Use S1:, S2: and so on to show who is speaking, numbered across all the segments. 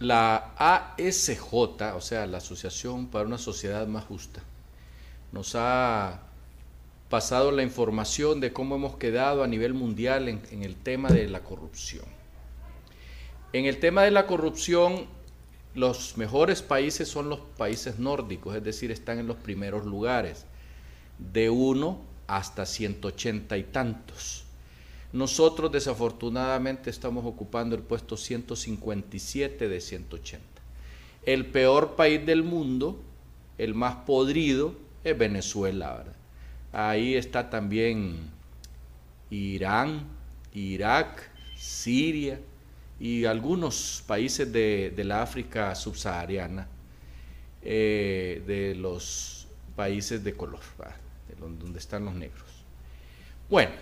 S1: la ASJ, o sea, la Asociación para una Sociedad Más Justa, nos ha pasado la información de cómo hemos quedado a nivel mundial en, el tema de la corrupción. En el tema de la corrupción, los mejores países son los países nórdicos, es decir, están en los primeros lugares, de uno hasta 180 y tantos. Nosotros desafortunadamente estamos ocupando el puesto 157 de 180. El peor país del mundo, el más podrido, es Venezuela. ¿verdad? Ahí está también Irán, Irak, Siria y algunos países de, de la África subsahariana, eh, de los países de color, de donde están los negros. Bueno,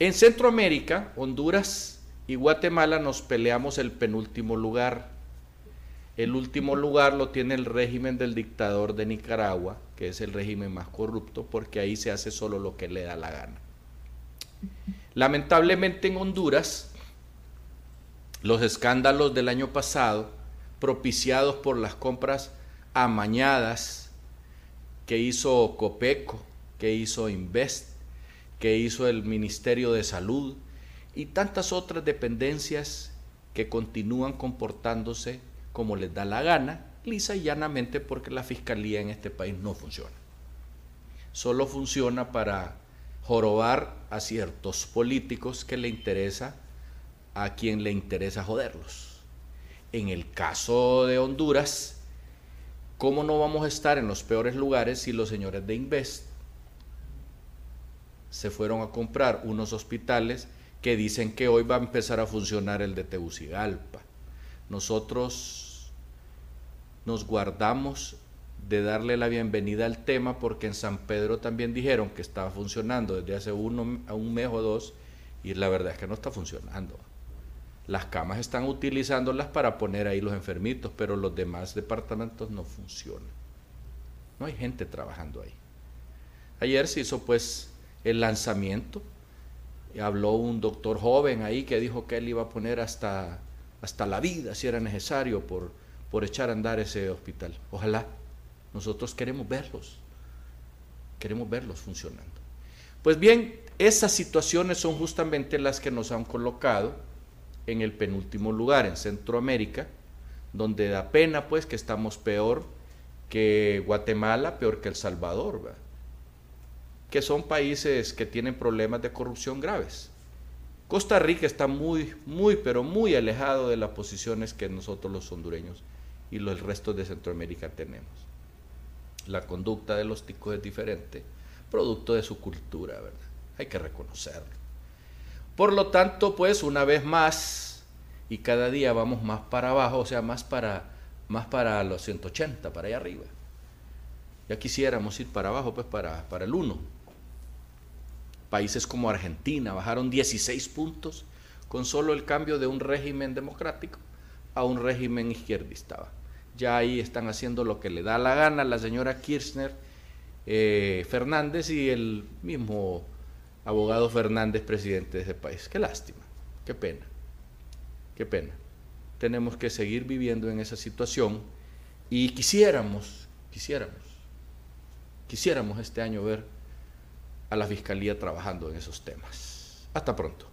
S1: en Centroamérica, Honduras y Guatemala nos peleamos el penúltimo lugar. El último lugar lo tiene el régimen del dictador de Nicaragua, que es el régimen más corrupto, porque ahí se hace solo lo que le da la gana. Lamentablemente en Honduras, los escándalos del año pasado, propiciados por las compras amañadas que hizo Copeco, que hizo Invest, que hizo el Ministerio de Salud y tantas otras dependencias que continúan comportándose como les da la gana, lisa y llanamente porque la fiscalía en este país no funciona. Solo funciona para jorobar a ciertos políticos que le interesa a quien le interesa joderlos. En el caso de Honduras, ¿cómo no vamos a estar en los peores lugares si los señores de Invest se fueron a comprar unos hospitales que dicen que hoy va a empezar a funcionar el de Tegucigalpa. Nosotros nos guardamos de darle la bienvenida al tema porque en San Pedro también dijeron que estaba funcionando desde hace un mes o dos y la verdad es que no está funcionando. Las camas están utilizándolas para poner ahí los enfermitos, pero los demás departamentos no funcionan. No hay gente trabajando ahí. Ayer se hizo pues el lanzamiento. Habló un doctor joven ahí que dijo que él iba a poner hasta, hasta la vida si era necesario por, por echar a andar ese hospital. Ojalá. Nosotros queremos verlos. Queremos verlos funcionando. Pues bien, esas situaciones son justamente las que nos han colocado en el penúltimo lugar, en Centroamérica, donde da pena pues que estamos peor que Guatemala, peor que El Salvador. ¿verdad? Que son países que tienen problemas de corrupción graves. Costa Rica está muy, muy, pero muy alejado de las posiciones que nosotros los hondureños y los restos de Centroamérica tenemos. La conducta de los ticos es diferente, producto de su cultura, ¿verdad? Hay que reconocerlo. Por lo tanto, pues una vez más, y cada día vamos más para abajo, o sea, más para, más para los 180, para allá arriba. Ya quisiéramos ir para abajo, pues para, para el 1, Países como Argentina bajaron 16 puntos con solo el cambio de un régimen democrático a un régimen izquierdista. Ya ahí están haciendo lo que le da la gana la señora Kirchner eh, Fernández y el mismo abogado Fernández, presidente de ese país. Qué lástima, qué pena, qué pena. Tenemos que seguir viviendo en esa situación y quisiéramos, quisiéramos, quisiéramos este año ver a la Fiscalía trabajando en esos temas. Hasta pronto.